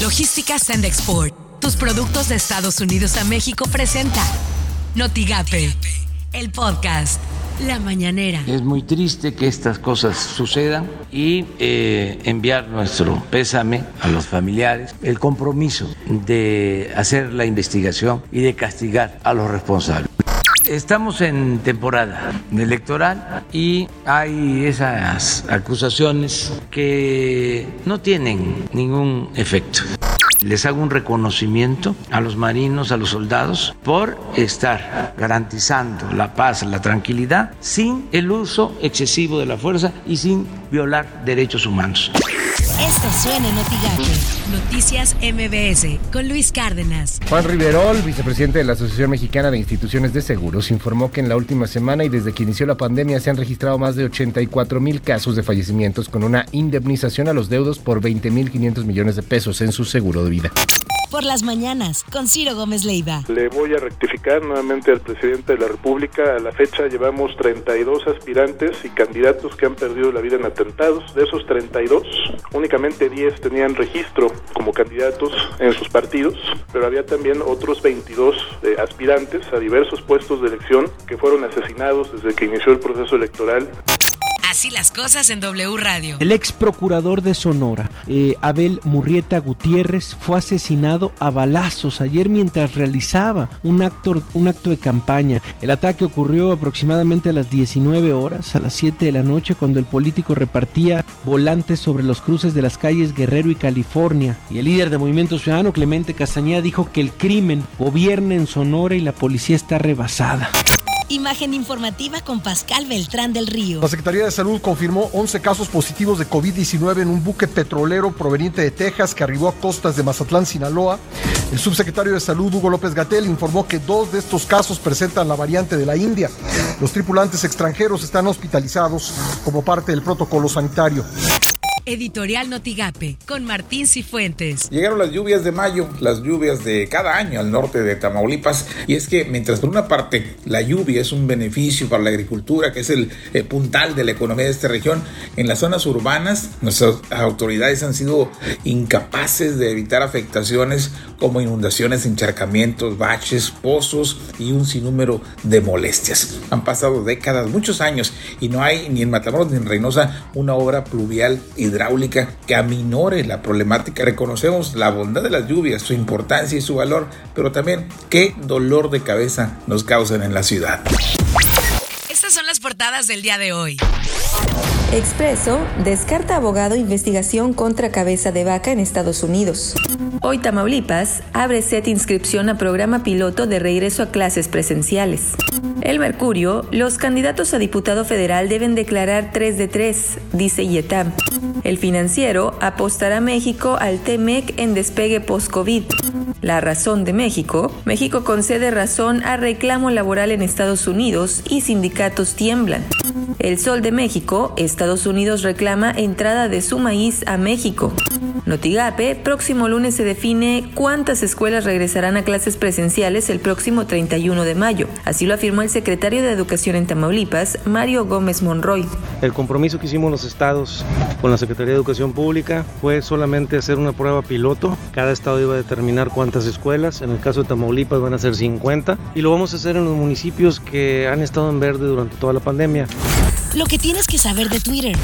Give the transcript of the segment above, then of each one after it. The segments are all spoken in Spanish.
Logística Send Export. Tus productos de Estados Unidos a México presenta Notigape, el podcast. La mañanera. Es muy triste que estas cosas sucedan y eh, enviar nuestro pésame a los familiares, el compromiso de hacer la investigación y de castigar a los responsables. Estamos en temporada electoral y hay esas acusaciones que no tienen ningún efecto. Les hago un reconocimiento a los marinos, a los soldados, por estar garantizando la paz, la tranquilidad, sin el uso excesivo de la fuerza y sin violar derechos humanos. Esto suena en Noticias MBS con Luis Cárdenas. Juan Riverol, vicepresidente de la Asociación Mexicana de Instituciones de Seguros, informó que en la última semana y desde que inició la pandemia se han registrado más de 84 mil casos de fallecimientos con una indemnización a los deudos por 20 mil 500 millones de pesos en su seguro de vida por las mañanas con Ciro Gómez Leiva. Le voy a rectificar nuevamente al presidente de la República. A la fecha llevamos 32 aspirantes y candidatos que han perdido la vida en atentados. De esos 32, únicamente 10 tenían registro como candidatos en sus partidos, pero había también otros 22 eh, aspirantes a diversos puestos de elección que fueron asesinados desde que inició el proceso electoral. Así las cosas en W Radio. El ex procurador de Sonora, eh, Abel Murrieta Gutiérrez, fue asesinado a balazos ayer mientras realizaba un acto, un acto de campaña. El ataque ocurrió aproximadamente a las 19 horas, a las 7 de la noche, cuando el político repartía volantes sobre los cruces de las calles Guerrero y California. Y el líder de Movimiento Ciudadano, Clemente Castañeda, dijo que el crimen gobierna en Sonora y la policía está rebasada. Imagen informativa con Pascal Beltrán del Río. La Secretaría de Salud confirmó 11 casos positivos de COVID-19 en un buque petrolero proveniente de Texas que arribó a costas de Mazatlán, Sinaloa. El subsecretario de Salud, Hugo López Gatel, informó que dos de estos casos presentan la variante de la India. Los tripulantes extranjeros están hospitalizados como parte del protocolo sanitario. Editorial Notigape, con Martín Cifuentes. Llegaron las lluvias de mayo, las lluvias de cada año al norte de Tamaulipas, y es que mientras por una parte la lluvia es un beneficio para la agricultura, que es el, el puntal de la economía de esta región, en las zonas urbanas nuestras autoridades han sido incapaces de evitar afectaciones como inundaciones, encharcamientos, baches, pozos y un sinnúmero de molestias. Han pasado décadas, muchos años, y no hay ni en Matamoros ni en Reynosa una obra pluvial y hidráulica que aminore la problemática. Reconocemos la bondad de las lluvias, su importancia y su valor, pero también qué dolor de cabeza nos causan en la ciudad. Estas son las portadas del día de hoy. Expreso descarta abogado investigación contra cabeza de vaca en Estados Unidos. Hoy Tamaulipas abre set inscripción a programa piloto de regreso a clases presenciales. El Mercurio, los candidatos a diputado federal deben declarar 3 de 3, dice Yetam. El financiero apostará México al TEMEC en despegue post-COVID. La razón de México. México concede razón a reclamo laboral en Estados Unidos y sindicatos tiemblan. El Sol de México. Estados Unidos reclama entrada de su maíz a México. Notigape, próximo lunes se define cuántas escuelas regresarán a clases presenciales el próximo 31 de mayo. Así lo afirmó el secretario de Educación en Tamaulipas, Mario Gómez Monroy. El compromiso que hicimos los estados con la Secretaría de Educación Pública fue solamente hacer una prueba piloto. Cada estado iba a determinar cuántas escuelas. En el caso de Tamaulipas van a ser 50. Y lo vamos a hacer en los municipios que han estado en verde durante toda la pandemia. Lo que tienes que saber de Twitter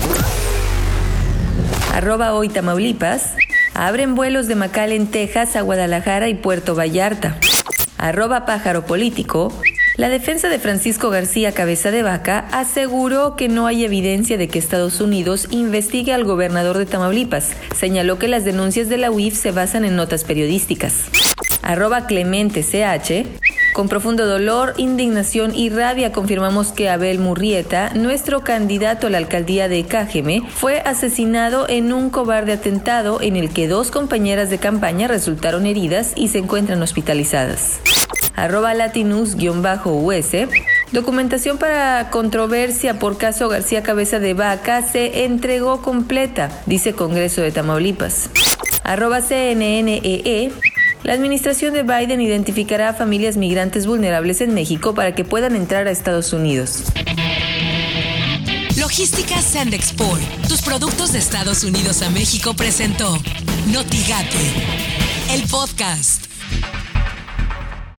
arroba hoy Tamaulipas, abren vuelos de en Texas a Guadalajara y Puerto Vallarta. Arroba pájaro político, la defensa de Francisco García Cabeza de Vaca aseguró que no hay evidencia de que Estados Unidos investigue al gobernador de Tamaulipas. Señaló que las denuncias de la UIF se basan en notas periodísticas. Arroba Clemente CH con profundo dolor, indignación y rabia confirmamos que Abel Murrieta, nuestro candidato a la alcaldía de Cájeme, fue asesinado en un cobarde atentado en el que dos compañeras de campaña resultaron heridas y se encuentran hospitalizadas. Arroba Latinus-US. Documentación para controversia por caso García Cabeza de Vaca se entregó completa, dice Congreso de Tamaulipas. Arroba CNNEE. La administración de Biden identificará a familias migrantes vulnerables en México para que puedan entrar a Estados Unidos. Logística Sandexport. Tus productos de Estados Unidos a México presentó Notigate el podcast.